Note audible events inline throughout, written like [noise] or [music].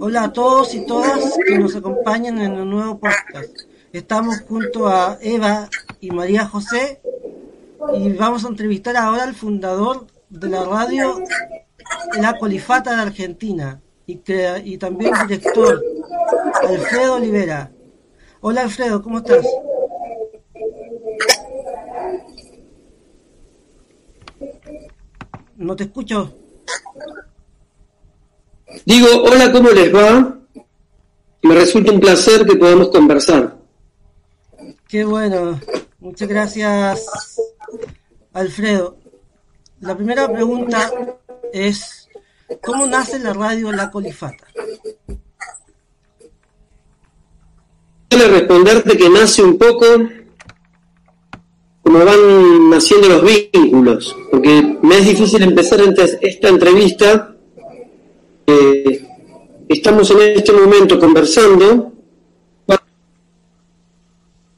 Hola a todos y todas que nos acompañan en el nuevo podcast. Estamos junto a Eva y María José y vamos a entrevistar ahora al fundador de la radio La Colifata de Argentina y, y también director, Alfredo Olivera. Hola Alfredo, ¿cómo estás? No te escucho. Digo, hola, ¿cómo les va? Me resulta un placer que podamos conversar. Qué bueno. Muchas gracias, Alfredo. La primera pregunta es, ¿cómo nace la radio La Colifata? Quiero responderte que nace un poco como van naciendo los vínculos, porque me es difícil empezar esta entrevista. Eh, estamos en este momento conversando.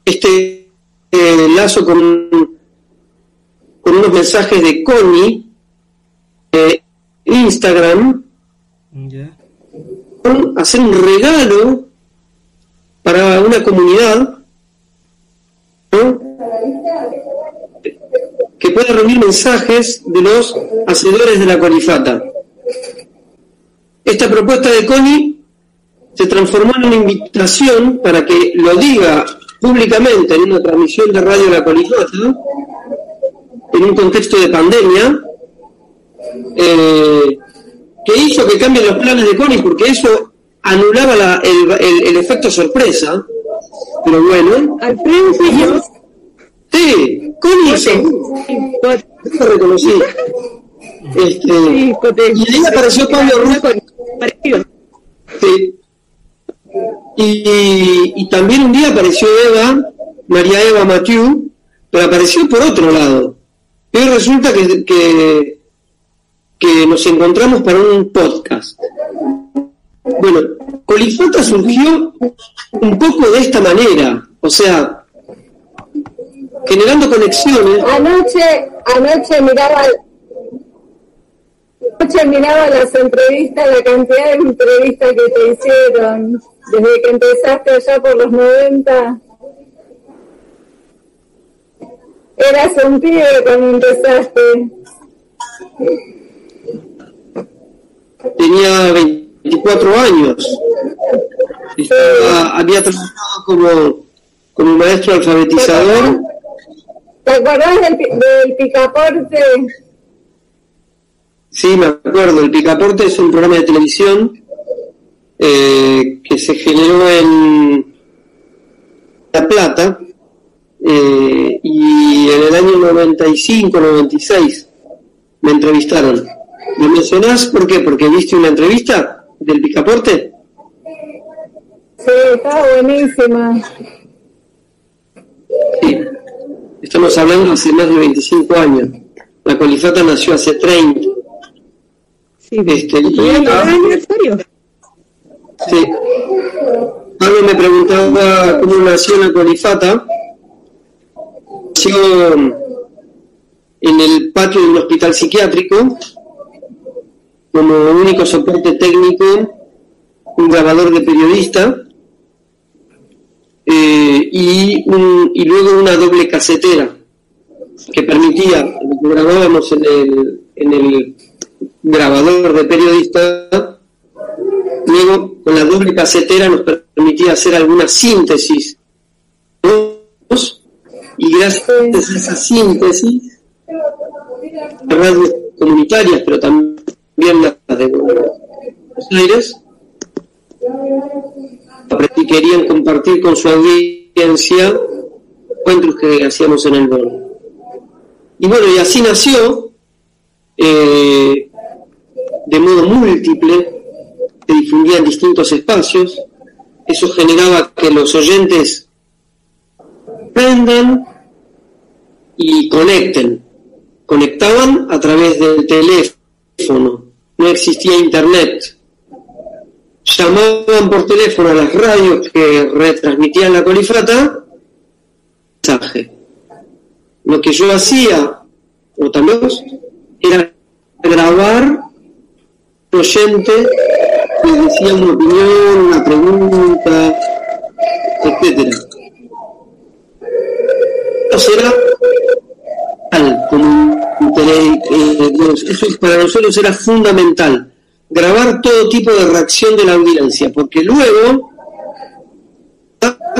Este eh, lazo con, con unos mensajes de Connie, de Instagram, hacer un regalo para una comunidad que puede reunir mensajes de los hacedores de la colifata. Esta propuesta de Connie se transformó en una invitación para que lo diga públicamente en una transmisión de radio la colifata, en un contexto de pandemia, eh, que hizo que cambien los planes de Connie, porque eso anulaba el, efecto sorpresa. Pero bueno. Alfredo Sí, Connie sí, lo reconocí. Este, y ahí apareció Pablo Ruiz. Sí. Y, y, también un día apareció Eva, María Eva Mathieu, pero apareció por otro lado. Y hoy resulta que, que, que nos encontramos para un podcast. Bueno, Colifata surgió un poco de esta manera, o sea, generando conexiones. Anoche, anoche miraba, anoche miraba las entrevistas, la cantidad de entrevistas que te hicieron desde que empezaste allá por los 90. Eras un pibe cuando empezaste. Tenía 24 años. había trabajado como, como maestro alfabetizador ¿Te acuerdas del, picaporte? Sí, me acuerdo. El picaporte es un programa de televisión eh, que se generó en La Plata eh, y en el año 95, 96 me entrevistaron. ¿Me mencionás por qué? ¿Porque viste una entrevista del picaporte? Sí, está buenísima. Sí. Estamos hablando hace más de 25 años. La colifata nació hace 30. Sí, este, y, aniversario? Sí. Algo me preguntaba cómo nació la colifata. Nació en el patio de un hospital psiquiátrico como único soporte técnico un grabador de periodista eh, y, y luego una doble casetera que permitía, lo grabábamos en el, en el grabador de periodista, luego con la doble casetera nos permitía hacer alguna síntesis y gracias a esa síntesis radios comunitarias pero también las de Buenos Aires querían compartir con su audiencia encuentros que hacíamos en el bono. Y bueno, y así nació, eh, de modo múltiple, se difundía en distintos espacios, eso generaba que los oyentes prendan y conecten. Conectaban a través del teléfono, no existía internet llamaban por teléfono a las radios que retransmitían la colifata, mensaje. Lo que yo hacía, o también, era grabar oyente les decía una opinión, una pregunta, etcétera. Eso será al como eh, eso para nosotros era fundamental, grabar todo tipo de reacción de la audiencia, porque luego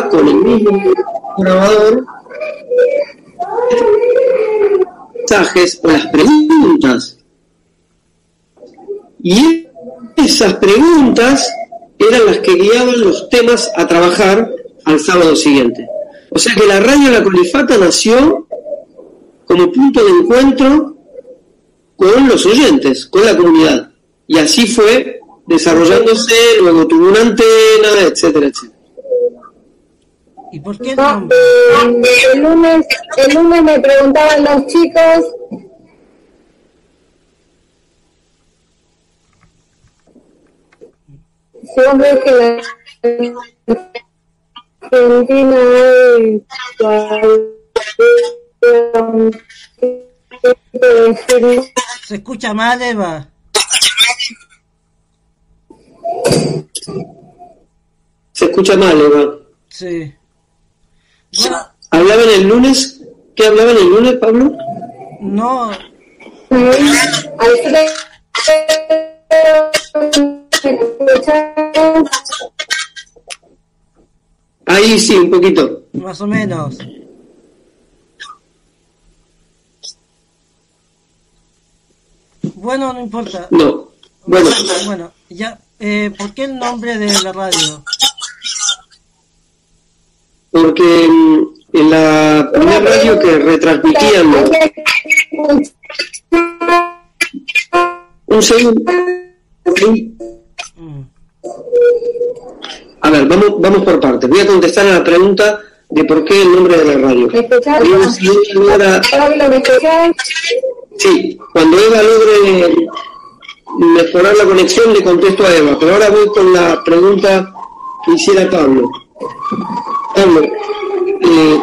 con el mismo grabador mensajes o las preguntas. Y esas preguntas eran las que guiaban los temas a trabajar al sábado siguiente. O sea que la radio La Colifata nació como punto de encuentro con los oyentes, con la comunidad. Y así fue desarrollándose, luego tuvo una antena, etcétera, etcétera. ¿Y por qué no? el, lunes, el lunes me preguntaban los chicos que la Argentina se escucha mal Eva. Se escucha mal Eva. Sí. ¿Hablaban el lunes? ¿Qué hablaban el lunes, Pablo? No. Ahí sí, un poquito. Más o menos. Bueno, no importa. No. Bueno. Bueno, ya. Eh, ¿Por qué el nombre de la radio? porque en la primera radio que retransmitían un segundo vamos vamos por partes. Voy a contestar a la pregunta de por qué el nombre de la radio. Sí cuando Eva logre mejorar la conexión le contesto a Eva. Pero ahora voy con la pregunta que hiciera Pablo. Eh,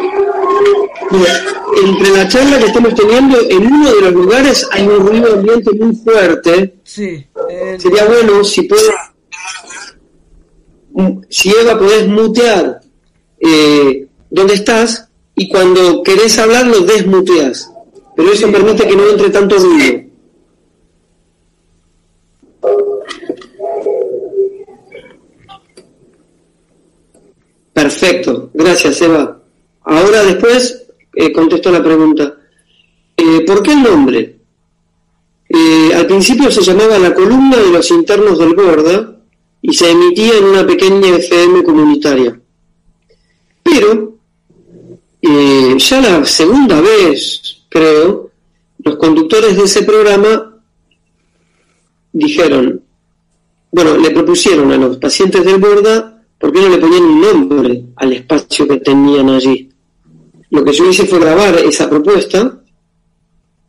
entre la charla que estamos teniendo, en uno de los lugares hay un ruido ambiente muy fuerte. Sí, Sería bueno si puedes, si Eva podés mutear eh, donde estás y cuando querés hablar lo desmuteas. Pero eso permite que no entre tanto ruido. Perfecto, gracias Eva. Ahora después eh, contesto la pregunta. Eh, ¿Por qué el nombre? Eh, al principio se llamaba la columna de los internos del Borda y se emitía en una pequeña FM comunitaria. Pero ya la segunda vez, creo, los conductores de ese programa dijeron, bueno, le propusieron a los pacientes del Borda ¿por qué no le ponían un nombre al espacio que tenían allí? Lo que yo hice fue grabar esa propuesta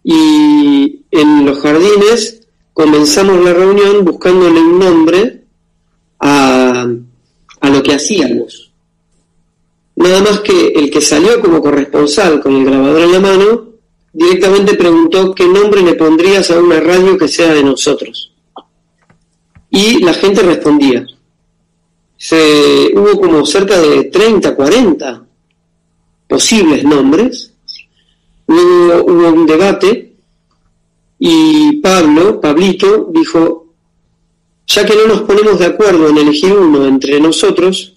y en los jardines comenzamos la reunión buscándole un nombre a, a lo que hacíamos. Nada más que el que salió como corresponsal con el grabador en la mano, directamente preguntó qué nombre le pondrías a una radio que sea de nosotros. Y la gente respondía se, hubo como cerca de 30, 40 posibles nombres, luego hubo un debate y Pablo, Pablito, dijo, ya que no nos ponemos de acuerdo en elegir uno entre nosotros,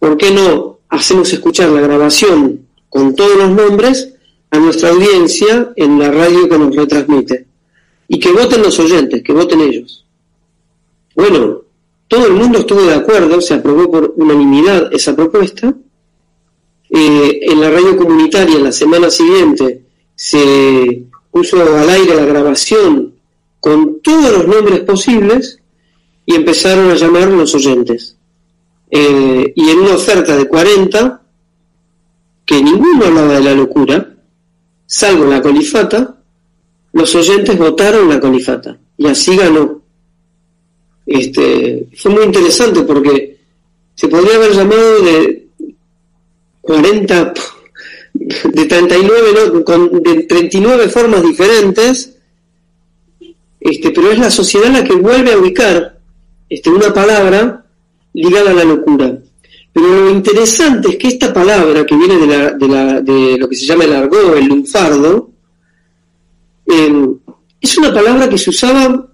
¿por qué no hacemos escuchar la grabación con todos los nombres a nuestra audiencia en la radio que nos retransmite? Y que voten los oyentes, que voten ellos. Bueno, todo el mundo estuvo de acuerdo, se aprobó por unanimidad esa propuesta. Eh, en la radio comunitaria, la semana siguiente, se puso al aire la grabación con todos los nombres posibles y empezaron a llamar los oyentes. Eh, y en una oferta de 40, que ninguno hablaba de la locura, salvo la colifata, los oyentes votaron la colifata y así ganó. Este, fue muy interesante porque se podría haber llamado de 40, [laughs] de 39, con, de 39 formas diferentes, este, pero es la sociedad la que vuelve a ubicar este, una palabra ligada a la locura. Pero lo interesante es que esta palabra, que viene de, la, de, la, de lo que se llama el argot, el lunfardo, eh, es una palabra que se usaba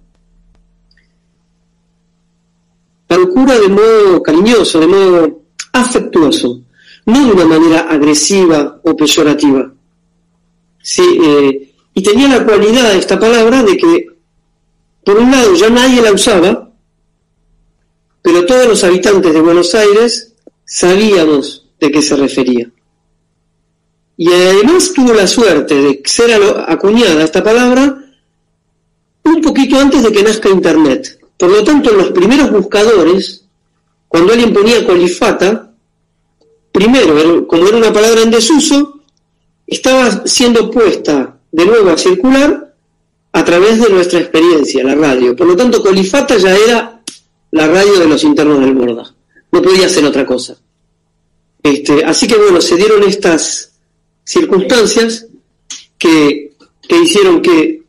para locura de modo cariñoso, de modo afectuoso, no de una manera agresiva o peyorativa. Sí, eh, y tenía la cualidad esta palabra de que, por un lado, ya nadie la usaba, pero todos los habitantes de Buenos Aires sabíamos de qué se refería. Y además tuvo la suerte de ser acuñada esta palabra un poquito antes de que nazca Internet. Por lo tanto, en los primeros buscadores, cuando alguien ponía colifata, primero, como era una palabra en desuso, estaba siendo puesta de nuevo a circular a través de nuestra experiencia, la radio. Por lo tanto, colifata ya era la radio de los internos del Borda. No podía ser otra cosa. Este, así que bueno, se dieron estas circunstancias que, que hicieron que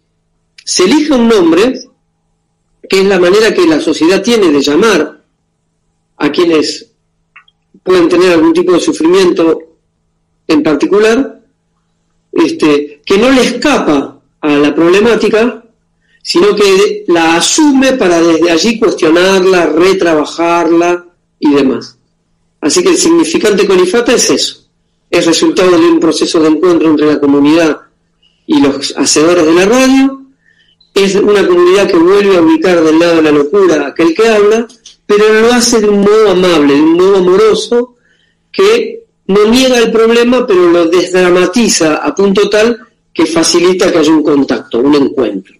se elija un nombre, que es la manera que la sociedad tiene de llamar a quienes pueden tener algún tipo de sufrimiento en particular, este, que no le escapa a la problemática, sino que la asume para desde allí cuestionarla, retrabajarla y demás. Así que el significante colifata es eso, es resultado de un proceso de encuentro entre la comunidad y los hacedores de la radio, es una comunidad que vuelve a ubicar del lado de la locura a aquel que habla, pero lo hace de un modo amable, de un modo amoroso, que no niega el problema, pero lo desdramatiza a punto tal que facilita que haya un contacto, un encuentro.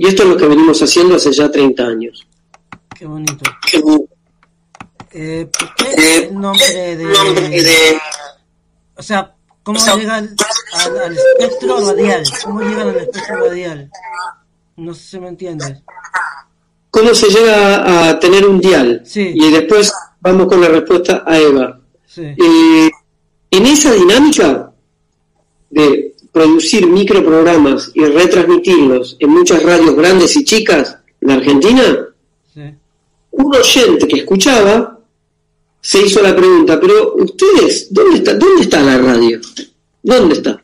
Y esto es lo que venimos haciendo hace ya 30 años. Qué bonito. Eh, ¿Por qué el nombre de, O sea, ¿cómo llegan al, espectro radial? ¿Cómo llegan al espectro radial? No sé si me entiendes. ¿Cómo se llega a tener un dial? Sí. Y después vamos con la respuesta a Eva. Sí. Eh, en esa dinámica de producir microprogramas y retransmitirlos en muchas radios grandes y chicas de Argentina, Sí. un oyente que escuchaba se hizo la pregunta, pero ustedes, ¿dónde está, dónde está la radio? ¿Dónde está?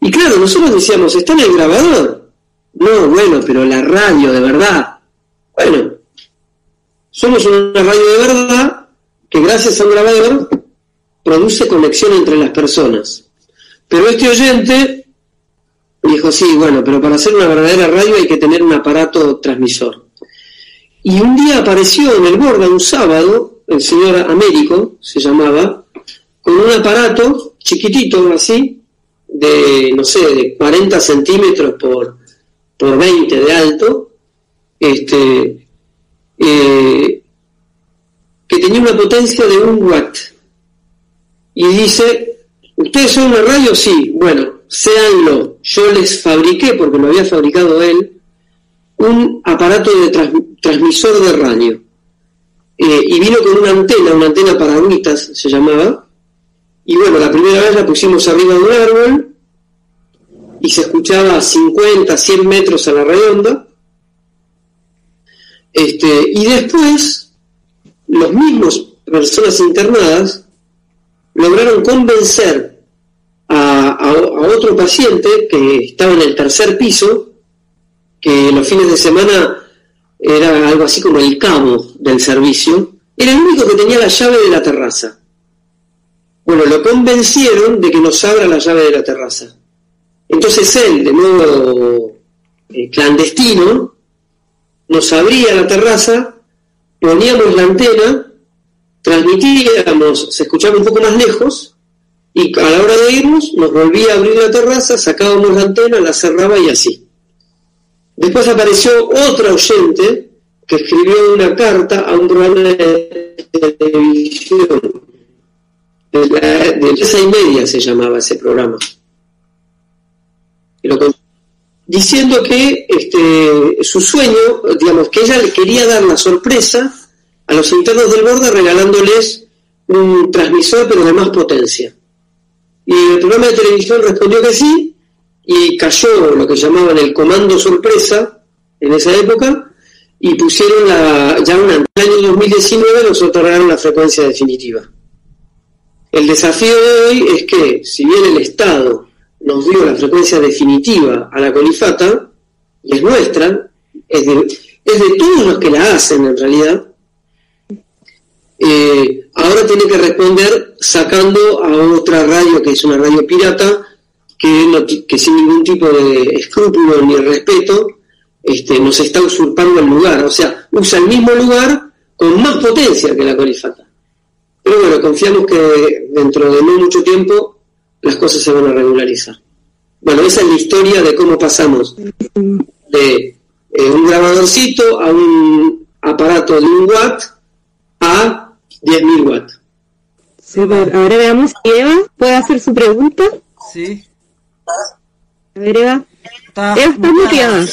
Y claro, nosotros decíamos, está en el grabador. No, bueno, pero la radio de verdad. Bueno, somos una radio de verdad que gracias a un grabador produce conexión entre las personas. Pero este oyente dijo, sí, bueno, pero para hacer una verdadera radio hay que tener un aparato transmisor. Y un día apareció en el Borda, un sábado, el señor Américo, se llamaba, con un aparato chiquitito así, de, no sé, de 40 centímetros por, por 20 de alto, este, eh, que tenía una potencia de un watt. Y dice, ¿ustedes son una radio? Sí, bueno, séanlo. Yo les fabriqué, porque lo había fabricado él, un aparato de trans- transmisor de radio. Eh, y vino con una antena, una antena para se llamaba. Y bueno, la primera vez la pusimos arriba de un árbol y se escuchaba a 50, 100 metros a la redonda. Este, y después, los mismos personas internadas lograron convencer a, otro paciente que estaba en el tercer piso, que los fines de semana era algo así como el cabo del servicio, era el único que tenía la llave de la terraza. Bueno, lo convencieron de que nos abra la llave de la terraza. Entonces él, de modo eh, clandestino, nos abría la terraza, poníamos la antena, transmitíamos, se escuchaba un poco más lejos, y a la hora de irnos nos volvía a abrir la terraza, sacábamos la antena, la cerraba y así. Después apareció otra oyente que escribió una carta a un programa de televisión. De, la, de y media se llamaba ese programa. Diciendo que este, su sueño, digamos, que ella le quería dar la sorpresa a los internos del borde regalándoles un transmisor pero de más potencia. Y el programa de televisión respondió que sí, y cayó lo que llamaban el comando sorpresa en esa época, y pusieron la, ya en el año 2019 nos otorgaron la frecuencia definitiva. El desafío de hoy es que, si bien el Estado nos dio la frecuencia definitiva a la colifata, y es nuestra, es de, es de todos los que la hacen en realidad, eh, ahora tiene que responder sacando a otra radio que es una radio pirata, que, que sin ningún tipo de escrúpulo ni respeto, este, nos está usurpando el lugar. O sea, usa el mismo lugar con más potencia que la colifata. Pero bueno, confiamos que dentro de no mucho tiempo las cosas se van a regularizar. Bueno, esa es la historia de cómo pasamos de eh, un grabadorcito a un aparato de un watt a 10.000 watts. ahora veamos si Eva puede hacer su pregunta. Sí. A ver, Eva. Está, Eva está muteada.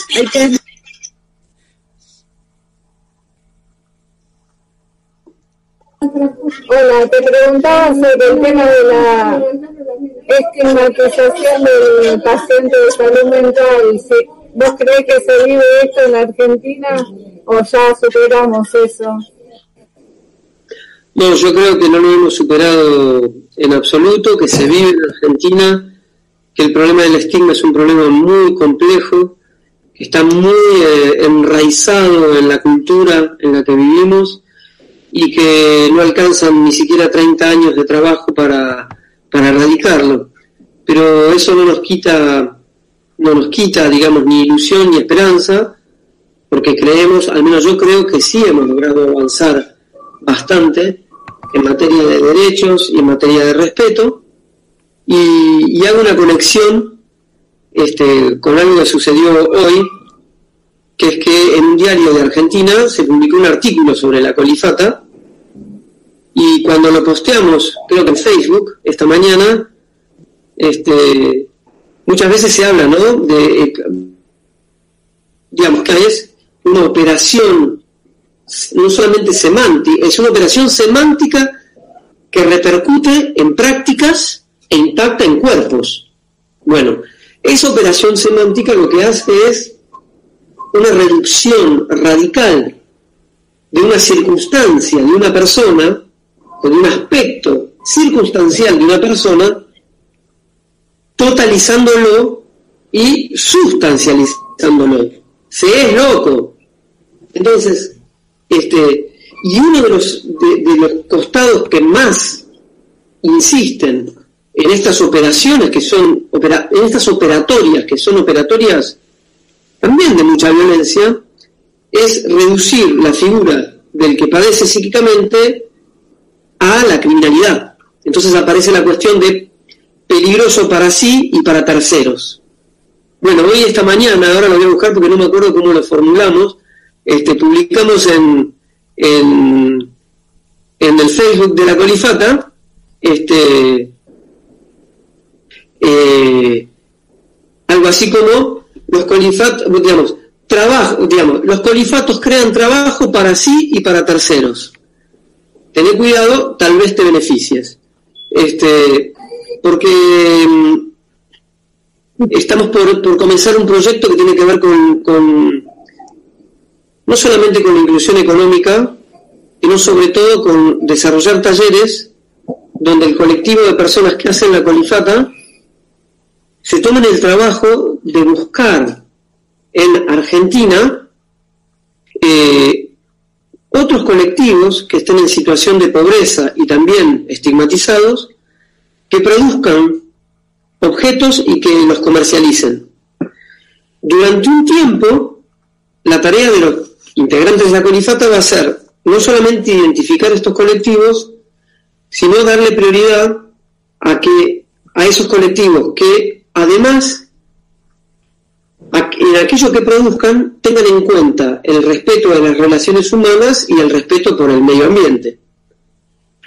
Hola, te preguntaba sobre el tema de la estigmatización del paciente de salud mental. ¿Vos crees que se vive esto en la Argentina o ya superamos eso? No, yo creo que no lo hemos superado en absoluto, que se vive en Argentina, que el problema del estigma es un problema muy complejo, que está muy eh, enraizado en la cultura en la que vivimos y que no alcanzan ni siquiera 30 años de trabajo para, para erradicarlo. Pero eso no nos quita, no nos quita, digamos, ni ilusión ni esperanza, porque creemos, al menos yo creo que sí hemos logrado avanzar bastante en materia de derechos y en materia de respeto, y, hago una conexión este, con algo que sucedió hoy, que es que en un diario de Argentina se publicó un artículo sobre la colifata y cuando lo posteamos, creo que en Facebook, esta mañana, este, muchas veces se habla, ¿no? De, eh, digamos, que es una operación no solamente semántica, es una operación semántica que repercute en prácticas e impacta en cuerpos. Bueno, esa operación semántica lo que hace es una reducción radical de una circunstancia, de una persona, o de un aspecto circunstancial de una persona, totalizándolo y sustancializándolo. Se es loco. Entonces, este, y uno de los, de, los costados que más insisten en estas operaciones que son, en estas operatorias, que son operatorias también de mucha violencia, es reducir la figura del que padece psíquicamente a la criminalidad. Entonces aparece la cuestión de peligroso para sí y para terceros. Bueno, hoy esta mañana, ahora lo voy a buscar porque no me acuerdo cómo lo formulamos, este, publicamos en, en, en el Facebook de la Colifata, este, eh, algo así como los colifatos, digamos, trabajo, digamos, los colifatos crean trabajo para sí y para terceros. Tené cuidado, tal vez te beneficies. Este, porque mm, estamos por, por comenzar un proyecto que tiene que ver con, con no solamente con la inclusión económica, sino sobre todo con desarrollar talleres donde el colectivo de personas que hacen la colifata se tomen el trabajo de buscar en Argentina eh, otros colectivos que estén en situación de pobreza y también estigmatizados, que produzcan objetos y que los comercialicen. Durante un tiempo, la tarea de los integrantes de la colifata va a ser no solamente identificar estos colectivos, sino darle prioridad a que a esos colectivos que además en aquello que produzcan tengan en cuenta el respeto a las relaciones humanas y el respeto por el medio ambiente.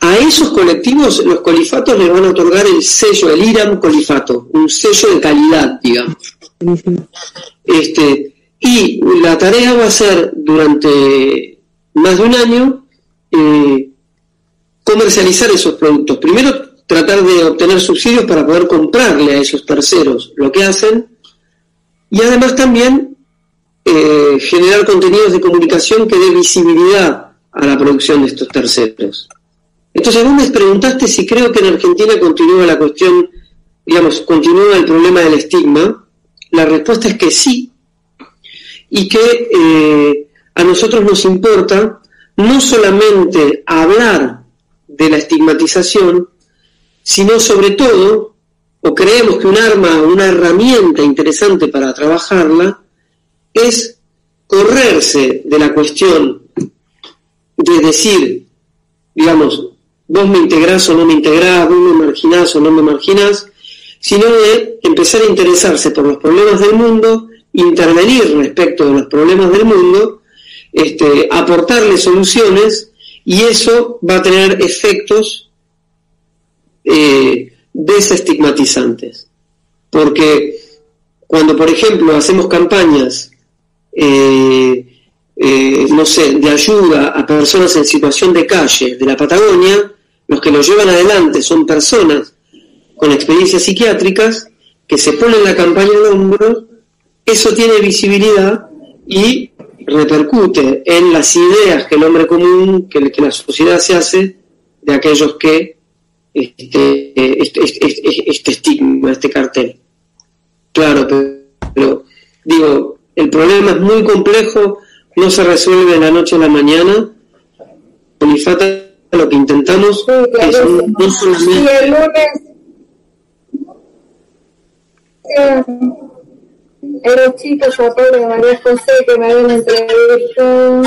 A esos colectivos los colifatos les van a otorgar el sello, el IRAM colifato, un sello de calidad, digamos. Este, y la tarea va a ser durante más de un año eh, comercializar esos productos. Primero, tratar de obtener subsidios para poder comprarle a esos terceros lo que hacen y además también eh, generar contenidos de comunicación que dé visibilidad a la producción de estos terceros. Entonces vos me preguntaste si creo que en Argentina continúa la cuestión, digamos, continúa el problema del estigma. La respuesta es que sí, y que eh, a nosotros nos importa no solamente hablar de la estigmatización, sino sobre todo, o creemos que un arma, una herramienta interesante para trabajarla, es correrse de la cuestión de decir, digamos, vos me integrás o no me integrás, vos me marginás o no me marginás, sino de empezar a interesarse por los problemas del mundo, intervenir respecto de los problemas del mundo, este, aportarle soluciones y eso va a tener efectos eh, desestigmatizantes. Porque cuando, por ejemplo, hacemos campañas, eh, eh, no sé, de ayuda a personas en situación de calle de la Patagonia, los que lo llevan adelante son personas con experiencias psiquiátricas que se ponen la campaña en hombros, eso tiene visibilidad y repercute en las ideas que el hombre común, que, que la sociedad se hace de aquellos que este, este, este, este, estigma, este cartel. Claro, pero, digo, el problema es muy complejo, no se resuelve de la noche a la mañana. Polifata, lo que intentamos es un, no solamente... el lunes, eh, los chicos de María José que me habían entrevistado,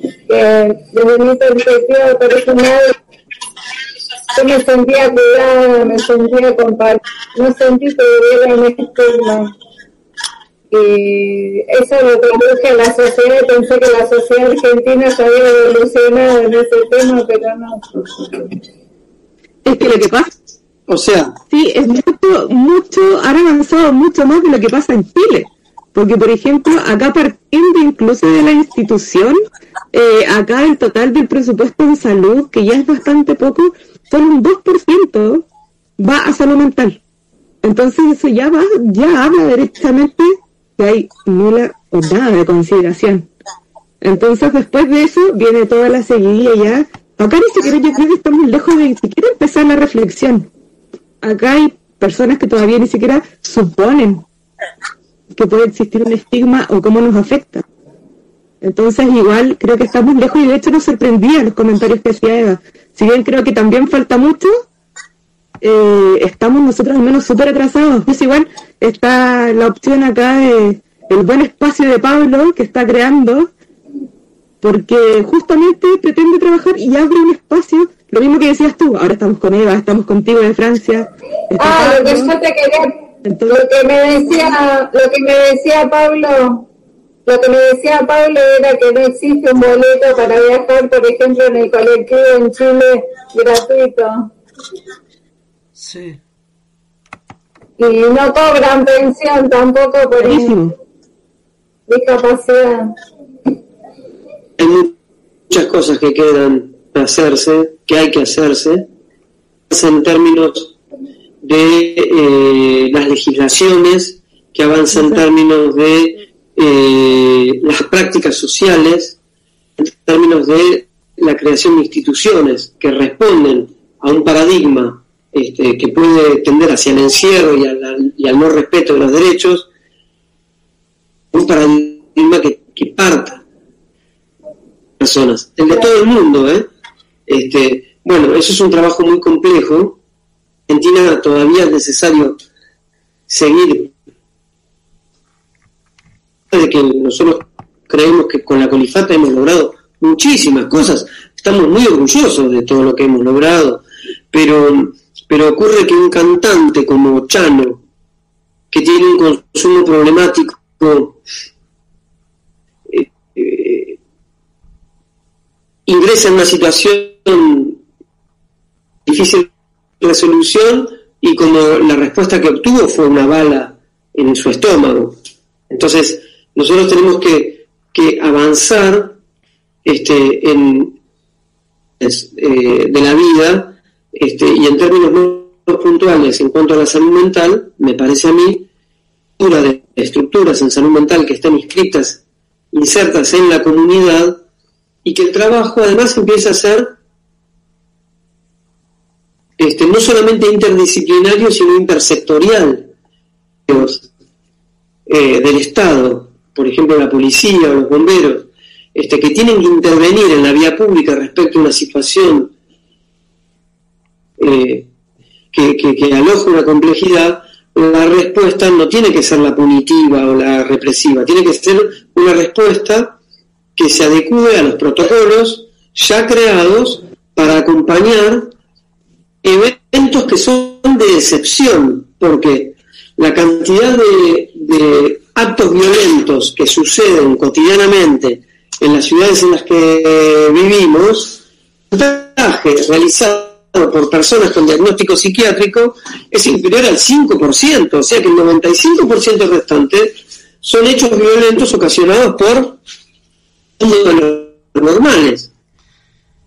que desde mi perspectiva personal yo me sentía cuidada, me sentía compartida, no sentí que hubiera un estigma. Y eso lo traduje a la sociedad, pensé que la sociedad argentina se había evolucionado en ese tema, pero no. Es que lo que pasa o sea. Sí, es mucho, mucho, han avanzado mucho más de lo que pasa en Chile. Porque, por ejemplo, acá partiendo incluso de la institución, eh, acá el total del presupuesto de salud, que ya es bastante poco, solo un 2% va a salud mental. Entonces eso ya va, ya habla directamente que hay nula o nada de consideración. Entonces después de eso viene toda la seguidilla ya. Acá ni siquiera yo creo que estamos lejos de ni siquiera empezar la reflexión. Acá hay personas que todavía ni siquiera suponen que puede existir un estigma o cómo nos afecta. Entonces igual creo que estamos lejos y de hecho nos sorprendía los comentarios que hacía Eva si bien creo que también falta mucho, eh, estamos nosotros al menos súper atrasados. Pues igual está la opción acá de el buen espacio de Pablo que está creando, porque justamente pretende trabajar y abre un espacio, lo mismo que decías tú, ahora estamos con Eva, estamos contigo de Francia. Ah, lo que yo te quería, lo que me decía, lo que me decía Pablo lo que me decía Pablo era que no existe un boleto para viajar, por ejemplo, en el colectivo en Chile gratuito. Sí. Y no cobran pensión tampoco por discapacidad. Hay muchas cosas que quedan hacerse, que hay que hacerse, en términos de eh, las legislaciones, que avanzan en términos de eh, las prácticas sociales en términos de la creación de instituciones que responden a un paradigma este, que puede tender hacia el encierro y al, y al, no respeto de los derechos, un paradigma que, que parta personas, el de todo el mundo, ¿eh? Este, bueno, eso es un trabajo muy complejo. En Argentina todavía es necesario seguir. De que nosotros creemos que con la colifata hemos logrado muchísimas cosas, estamos muy orgullosos de todo lo que hemos logrado, pero, pero ocurre que un cantante como Chano, que tiene un consumo problemático, eh, eh, ingresa en una situación difícil de resolución y como la respuesta que obtuvo fue una bala en su estómago. Entonces, nosotros tenemos que, avanzar este, en, eh, de la vida este, y en términos más puntuales en cuanto a la salud mental, me parece a mí de estructuras en salud mental que estén inscritas, insertas en la comunidad, y que el trabajo además empieza a ser este, no solamente interdisciplinario, sino intersectorial eh, del Estado, por ejemplo la policía o los bomberos, este, que tienen que intervenir en la vía pública respecto a una situación eh, que, que, aloja una complejidad, la respuesta no tiene que ser la punitiva o la represiva, tiene que ser una respuesta que se adecue a los protocolos ya creados para acompañar eventos que son de excepción, porque la cantidad de, actos violentos que suceden cotidianamente en las ciudades en las que vivimos, el montaje realizado por personas con diagnóstico psiquiátrico es inferior al 5%, o sea que el 95% restante son hechos violentos ocasionados por normales.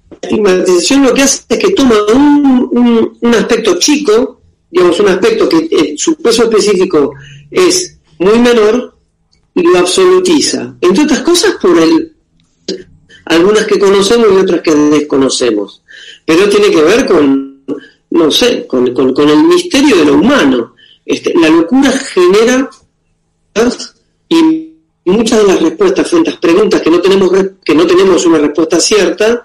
La estigmatización lo que hace es que toma un, un aspecto chico digamos, un aspecto que eh, su peso específico es muy menor y lo absolutiza. Entre otras cosas por el, algunas que conocemos y otras que desconocemos. Pero tiene que ver con, no sé, con, el misterio de lo humano. Este, la locura genera muchas de las respuestas frente a preguntas que no tenemos que no tenemos una respuesta cierta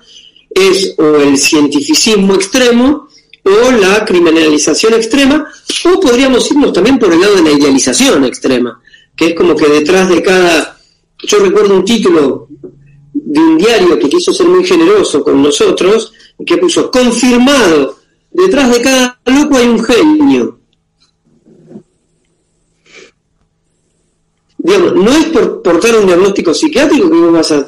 es o el cientificismo extremo o la criminalización extrema, o podríamos irnos también por el lado de la idealización extrema, que es como que detrás de cada... Yo recuerdo un título de un diario que quiso ser muy generoso con nosotros, que puso, confirmado, detrás de cada loco hay un genio. No es por portar un diagnóstico psiquiátrico que vos vas a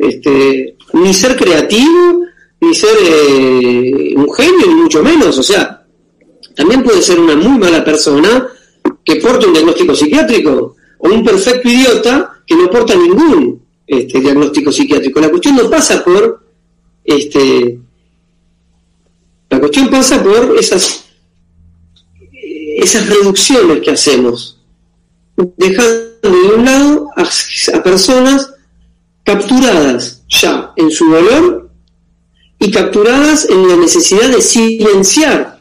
este, ni ser creativo, ni ser eh, un genio, ni mucho menos. O sea, también puede ser una muy mala persona que porta un diagnóstico psiquiátrico, o un perfecto idiota que no porta ningún este, diagnóstico psiquiátrico. La cuestión no pasa por este la cuestión pasa por esas reducciones que hacemos, dejando de un lado a personas capturadas ya en su dolor y capturadas en la necesidad de silenciar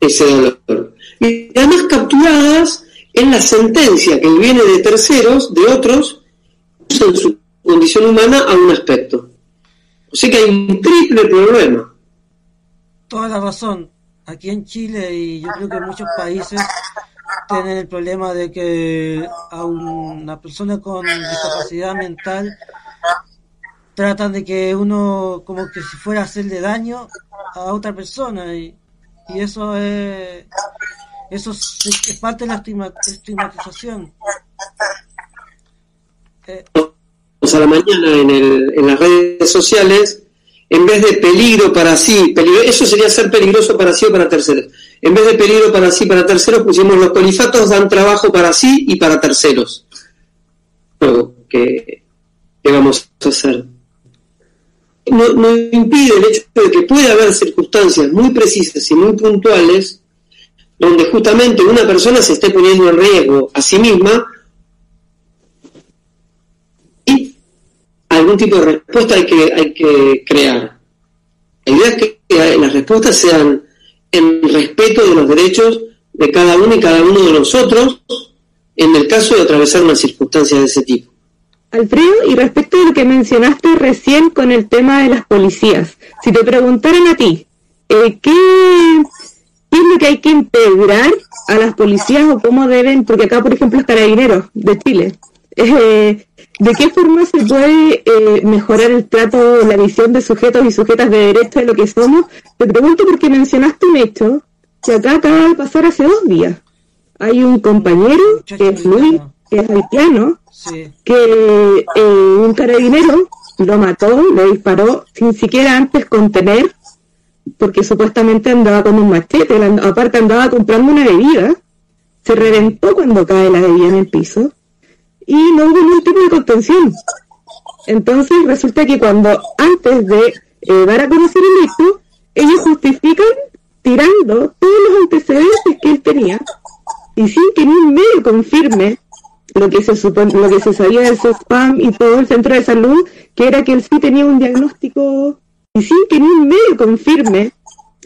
ese dolor. Y además capturadas en la sentencia que viene de terceros, de otros, en su condición humana a un aspecto. O sea que hay un triple problema. Toda la razón. Aquí en Chile y yo creo que en muchos países tienen el problema de que a una persona con discapacidad mental tratan de que uno como que si fuera a hacerle daño a otra persona y, y eso es eso es, parte de la estigmatización. Eh, a la mañana en, el, en las redes sociales en vez de peligro para sí peligro, eso sería ser peligroso para sí o para terceros en vez de peligro para sí para terceros pusimos los colifatos dan trabajo para sí y para terceros ¿qué, qué vamos a hacer? no, impide el hecho de que puede haber circunstancias muy precisas y muy puntuales donde justamente una persona se esté poniendo en riesgo a sí misma y algún tipo de respuesta hay que, hay que crear. La idea es que las respuestas sean en respeto de los derechos de cada uno y cada uno de nosotros en el caso de atravesar una circunstancia de ese tipo. Alfredo, y respecto a lo que mencionaste recién con el tema de las policías, si te preguntaran a ti, eh, ¿qué, es lo que hay que integrar a las policías o cómo deben, porque acá, por ejemplo, está dinero de Chile, [laughs] eh, ¿de qué forma se puede eh, mejorar el trato, la visión de sujetos y sujetas de derecho de lo que somos? Te pregunto porque mencionaste un hecho que acá acaba de pasar hace dos días. Hay un compañero que es muy que es haitiano, que eh, un carabinero lo mató, le disparó sin siquiera antes contener, porque supuestamente andaba con un machete, aparte andaba comprando una bebida, se reventó cuando cae la bebida en el piso y no hubo ningún tipo de contención. Entonces resulta que cuando antes de eh, dar a conocer el hecho, ellos justifican tirando todos los antecedentes que él tenía y sin que ni un medio confirme lo que se supone, lo que se sabía del spam y todo el centro de salud, que era que él sí tenía un diagnóstico y sin que ni un medio confirme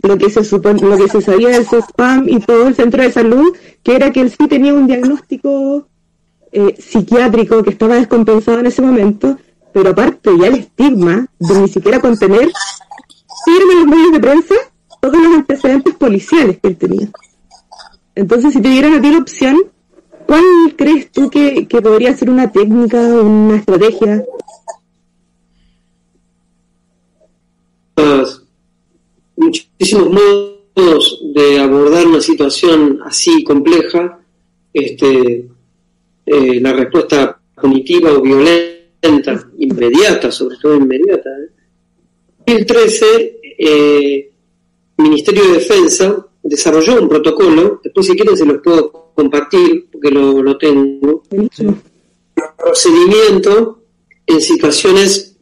lo que se supone, lo que se sabía del spam y todo el centro de salud, que era que él sí tenía un diagnóstico eh, psiquiátrico que estaba descompensado en ese momento, pero aparte ya el estigma de ni siquiera contener, firme los medios de prensa todos los antecedentes policiales que él tenía. Entonces, si te dieran a ti la opción, ¿cuál crees tú que, que podría ser una técnica, una estrategia? muchísimos modos de abordar una situación así compleja, este, eh, la respuesta punitiva o violenta, inmediata, sobre todo inmediata. En 2013, eh, Ministerio de Defensa desarrolló un protocolo, después si quieren se los puedo compartir, porque lo, lo tengo, procedimiento en situaciones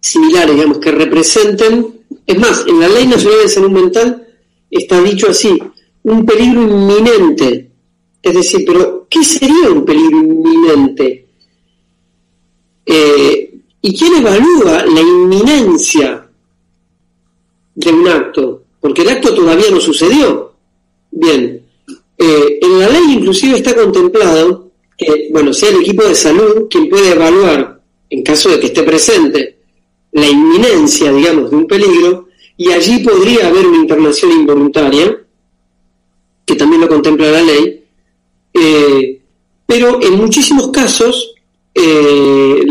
similares, digamos, que representen, es más, en la Ley Nacional de Salud Mental está dicho así, un peligro inminente. Es decir, pero ¿qué sería un peligro inminente? Eh, ¿Y quién evalúa la inminencia de un acto? Porque el acto todavía no sucedió. Bien, eh, en la ley inclusive está contemplado que, bueno, sea el equipo de salud quien puede evaluar, en caso de que esté presente, la inminencia, digamos, de un peligro, y allí podría haber una internación involuntaria, que también lo contempla la ley, eh, pero en muchísimos casos eh,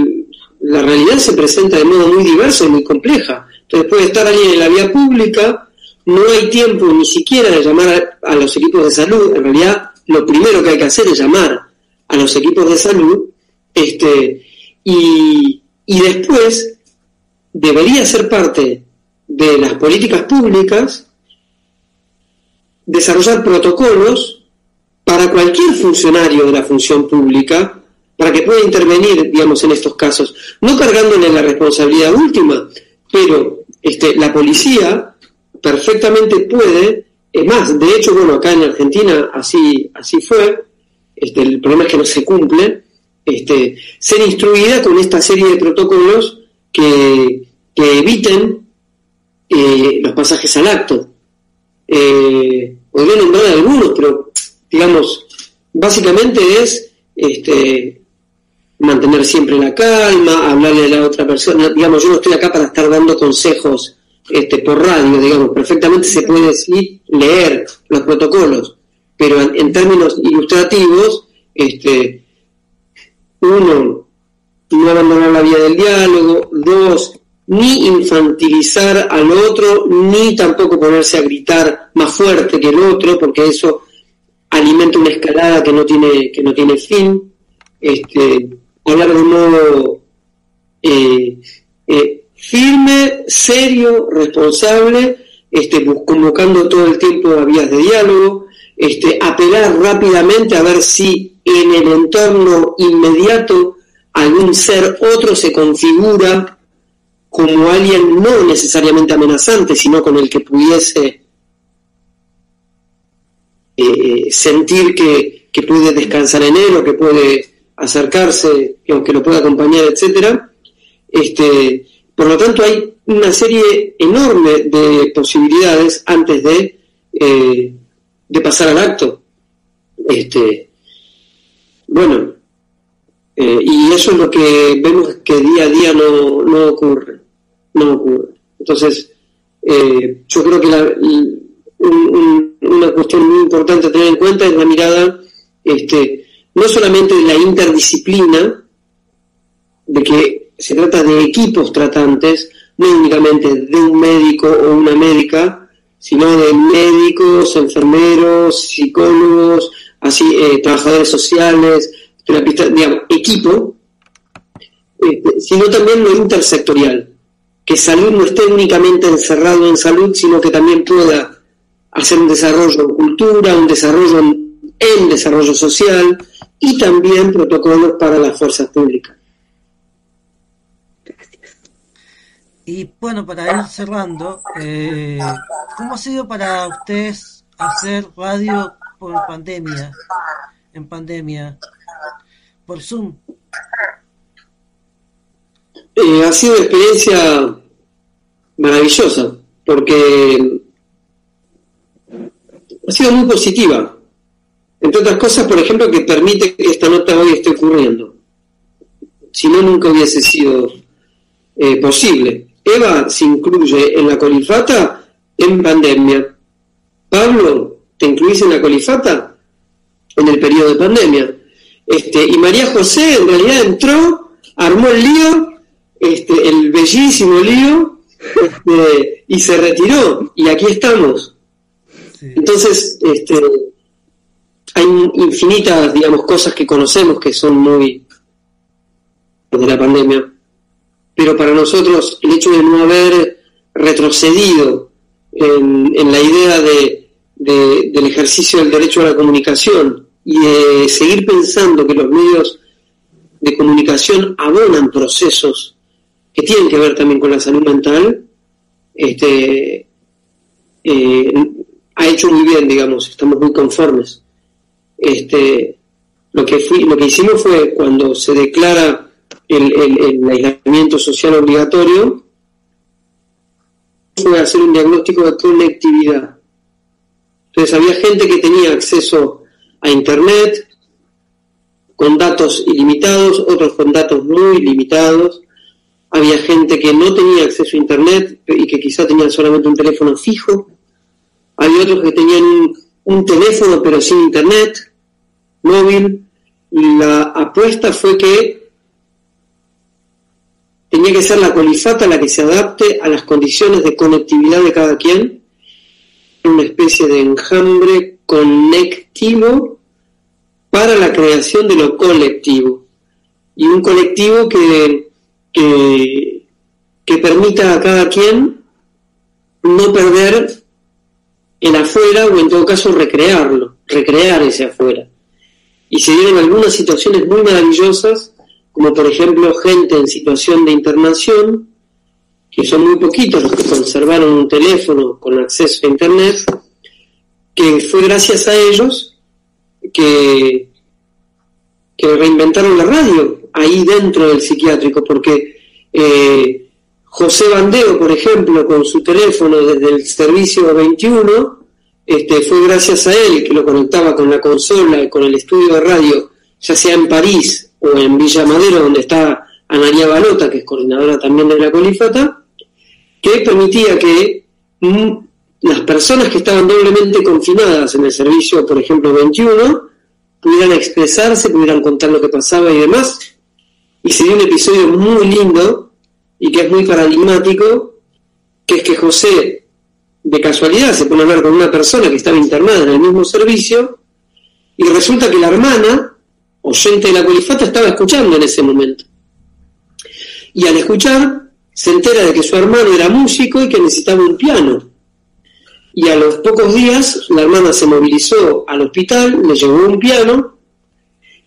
la realidad se presenta de modo muy diverso y muy compleja. Entonces puede estar alguien en la vía pública, no hay tiempo ni siquiera de llamar a, a los equipos de salud, en realidad lo primero que hay que hacer es llamar a los equipos de salud, este, y, y después debería ser parte de las políticas públicas desarrollar protocolos para cualquier funcionario de la función pública para que pueda intervenir, digamos, en estos casos, no cargándole la responsabilidad última, pero este, la policía perfectamente puede, es más, de hecho, bueno, acá en Argentina así, así fue, este, el problema es que no se cumple, este, ser instruida con esta serie de protocolos que, que eviten eh, los pasajes al acto. Eh, podría nombrar algunos, pero digamos, básicamente es este, mantener siempre la calma, hablarle a la otra persona. Digamos, yo no estoy acá para estar dando consejos este, por radio, digamos, perfectamente se puede leer los protocolos, pero en, en términos ilustrativos, este, uno, no abandonar la vía del diálogo, dos, ni infantilizar al otro, ni tampoco ponerse a gritar más fuerte que el otro, porque eso alimenta una escalada que no tiene, que no tiene fin. Este, hablar de un modo eh, eh, firme, serio, responsable, este, convocando todo el tiempo a vías de diálogo, este, apelar rápidamente a ver si en el entorno inmediato algún ser otro se configura como alguien no necesariamente amenazante, sino con el que pudiese eh, sentir que, que, puede descansar en él o que puede acercarse, o que lo puede acompañar, etcétera. Este, por lo tanto, hay una serie enorme de posibilidades antes de, eh, de pasar al acto. Este, bueno, eh, y eso es lo que vemos que día a día no, no ocurre no ocurre. Entonces, yo creo que la, un, una cuestión muy importante a tener en cuenta es la mirada, este, no solamente de la interdisciplina, de que se trata de equipos tratantes, no únicamente de un médico o una médica, sino de médicos, enfermeros, psicólogos, así, eh, trabajadores sociales, terapistas, digamos, equipo, este, sino también lo intersectorial que salud no esté únicamente encerrado en salud, sino que también pueda hacer un desarrollo en cultura, un desarrollo en, desarrollo social y también protocolos para las fuerzas públicas. Y bueno, para ir cerrando, eh, ¿cómo ha sido para ustedes hacer radio por pandemia, en pandemia, por Zoom. Eh, ha sido una experiencia maravillosa, porque ha sido muy positiva. Entre otras cosas, por ejemplo, que permite que esta nota hoy esté ocurriendo. Si no, nunca hubiese sido eh, posible. Eva se incluye en la colifata en pandemia. Pablo, ¿te incluís en la colifata? En el periodo de pandemia. Este, y María José en realidad entró, armó el lío, este, el bellísimo lío, este, y se retiró. Y aquí estamos. Entonces, este, hay infinitas, digamos, cosas que conocemos que son muy de la pandemia, pero para nosotros el hecho de no haber retrocedido en, la idea de, del ejercicio del derecho a la comunicación y de seguir pensando que los medios de comunicación abonan procesos que tienen que ver también con la salud mental, este, eh, ha hecho muy bien, digamos, estamos muy conformes. Este, lo que fui, lo que hicimos fue cuando se declara el, el, aislamiento social obligatorio, fue hacer un diagnóstico de conectividad. Entonces había gente que tenía acceso a internet con datos ilimitados, otros con datos muy limitados. Había gente que no tenía acceso a internet y que quizá tenía solamente un teléfono fijo hay otros que tenían un, teléfono pero sin internet, móvil, la apuesta fue que tenía que ser la colifata la que se adapte a las condiciones de conectividad de cada quien, una especie de enjambre conectivo para la creación de lo colectivo. Y un colectivo que, que permita a cada quien no perder el afuera o en todo caso recrearlo, recrear ese afuera. Y se dieron algunas situaciones muy maravillosas, como por ejemplo gente en situación de internación, que son muy poquitos los que conservaron un teléfono con acceso a Internet, que fue gracias a ellos que, que reinventaron la radio ahí dentro del psiquiátrico, porque eh, José Bandeo, por ejemplo, con su teléfono desde el servicio 21, este, fue gracias a él que lo conectaba con la consola y con el estudio de radio, ya sea en París o en Villa Madero, donde está Anaría Balota, que es coordinadora también de la Colifata, que permitía que mm, las personas que estaban doblemente confinadas en el servicio, por ejemplo, 21, pudieran expresarse, pudieran contar lo que pasaba y demás. Y se dio un episodio muy lindo y que es muy paradigmático, que es que José, de casualidad, se pone a hablar con una persona que estaba internada en el mismo servicio, y resulta que la hermana, oyente de la colifata, estaba escuchando en ese momento. Y al escuchar, se entera de que su hermano era músico y que necesitaba un piano. Y a los pocos días, la hermana se movilizó al hospital, le llevó un piano,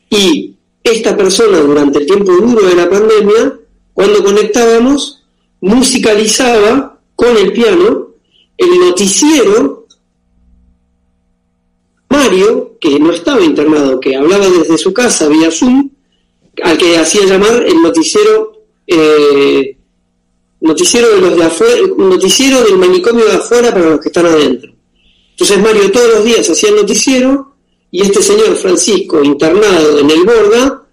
y esta persona, durante el tiempo duro de la pandemia, cuando conectábamos, musicalizaba con el piano el noticiero Mario, que no estaba internado, que hablaba desde su casa vía Zoom, al que hacía llamar el noticiero eh, noticiero de los de afuera, noticiero del manicomio de afuera para los que están adentro. Entonces Mario todos los días hacía el noticiero y este señor Francisco, internado en el Borda,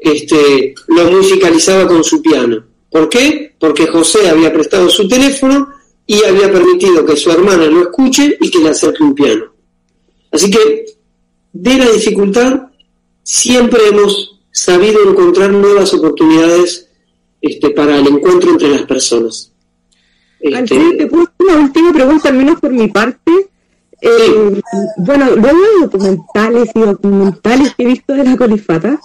este, lo musicalizaba con su piano. ¿Por qué? Porque José había prestado su teléfono y había permitido que su hermana lo escuche y que le acerque un piano. Así que de la dificultad siempre hemos sabido encontrar nuevas oportunidades este, para el encuentro entre las personas. Este, una última pregunta, al menos por mi parte. Eh, bueno, luego de documentales y documentales que he visto de la colifata,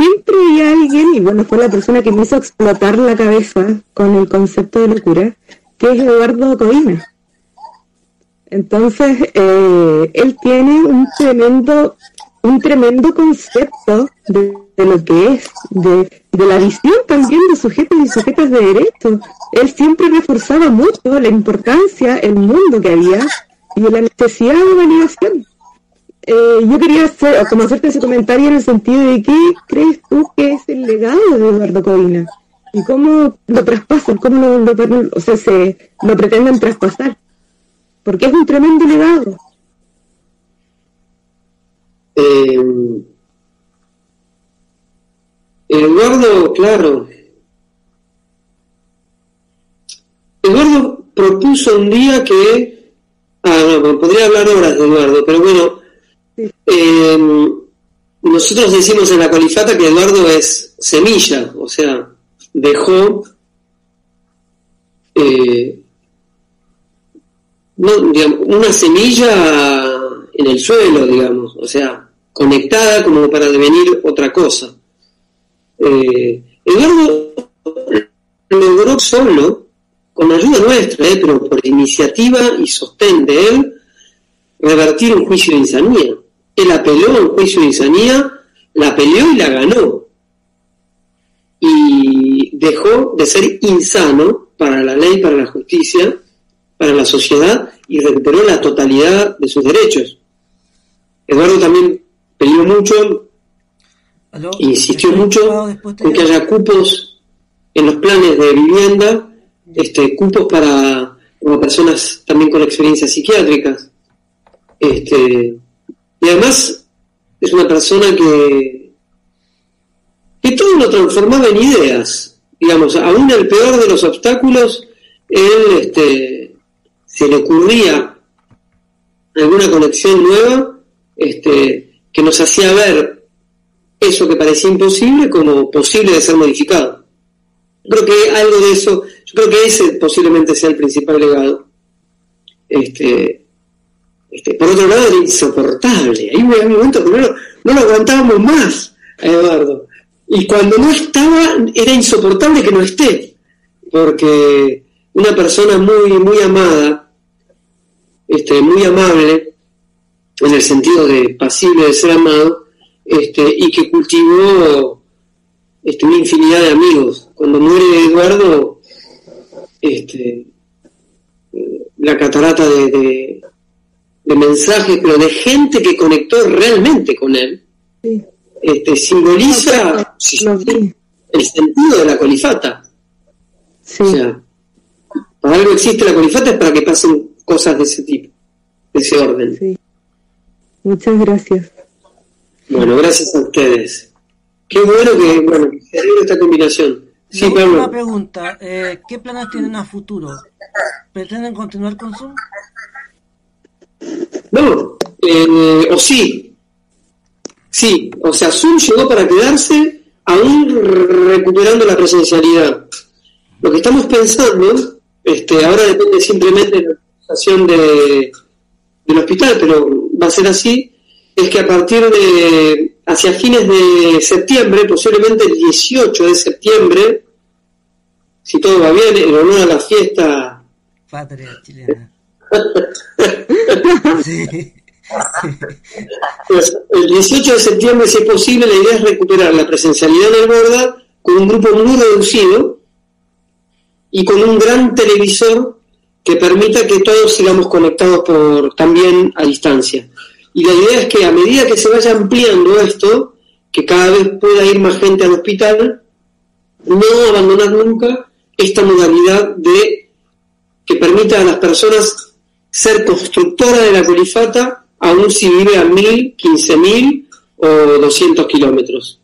siempre hay alguien, y bueno, fue la persona que me hizo explotar la cabeza con el concepto de locura, que es Eduardo Coina. Entonces, eh, él tiene un tremendo, un tremendo concepto de, lo que es, de, de, la visión también de sujetos y sujetas de derecho. Él siempre reforzaba mucho la importancia, el mundo que había y la necesidad de validación. Eh, yo quería hacer, como hacerte ese comentario en el sentido de qué crees tú que es el legado de Eduardo Covina y cómo lo traspasan, cómo lo, lo- o sea, se lo pretenden traspasar, porque es un tremendo legado. Eh, Eduardo, claro. Eduardo propuso un día que. Ah, no, podría hablar horas de Eduardo, pero bueno. Eh, nosotros decimos en la colifata que Eduardo es semilla, o sea, dejó. eh, una semilla en el suelo, digamos, o sea, conectada como para devenir otra cosa. Eh, Eduardo logró solo, con ayuda nuestra, pero por iniciativa y sostén de él, revertir un juicio de insanía. Él apeló un juicio de insanía, la peleó y la ganó. Y dejó de ser insano para la ley, para la justicia, para la sociedad y recuperó la totalidad de sus derechos. Eduardo también peleó mucho ¿Aló? insistió ¿Estoy mucho con que haya cupos en los planes de vivienda, este, cupos para, para personas también con experiencias psiquiátricas. Este, y además es una persona que, que todo lo transformaba en ideas. Digamos, aún el peor de los obstáculos, él este, se le ocurría alguna conexión nueva este, que nos hacía ver eso que parecía imposible como posible de ser modificado. Creo que algo de eso, yo creo que ese posiblemente sea el principal legado. Este, este, por otro lado, era insoportable. Ahí un momento que no, lo- aguantábamos más a Eduardo. Y cuando no estaba, era insoportable que no esté. Porque una persona muy, muy amada, este, muy amable, en el sentido de pasible de ser amado, este, y que cultivó este, una infinidad de amigos. Cuando muere Eduardo, este, eh, la catarata de- de mensajes, pero de gente que conectó realmente con él, Sí. este, simboliza el sentido de la colifata. Sí. O sea, para algo existe la colifata es para que pasen cosas de ese tipo, de ese orden. sí. Muchas gracias. Bueno, gracias a ustedes. Qué bueno que, bueno, esta combinación. Sí, Pablo. pregunta, eh, ¿qué planes tienen a futuro? ¿Pretenden continuar con Zoom? No, eh, o sí. Sí, o sea, Zoom llegó para quedarse aún re- recuperando la presencialidad. Lo que estamos pensando, este, ahora depende simplemente de la organización de, del hospital, pero va a ser así, es que a partir de, hacia fines de septiembre, posiblemente el 18 de septiembre, si todo va bien, en honor a la fiesta Patria chilena. El 18 de septiembre, si es posible, la idea es recuperar la presencialidad en el Borda con un grupo muy reducido y con un gran televisor que permita que todos sigamos conectados por también a distancia. Y la idea es que a medida que se vaya ampliando esto, que cada vez pueda ir más gente al hospital, no abandonar nunca esta modalidad de que permita a las personas ser constructora de la colifata, aun si vive a mil, quince mil o 200 kilómetros.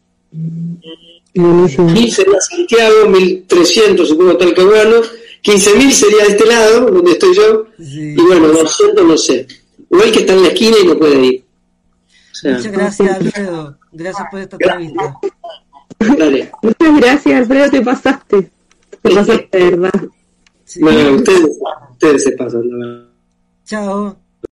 Mil sería Santiago, 1300 supongo Talcahuano, 15.000 sería de este lado, donde estoy yo, Sí. y bueno, 200 no sé. Igual que está en la esquina y no puede ir. O sea, Muchas gracias, Alfredo. Gracias por esta entrevista. dale. Muchas gracias, Alfredo, te pasaste. Te pasaste, de verdad. Sí. Bueno, ustedes, ustedes se pasan, la verdad. 加油！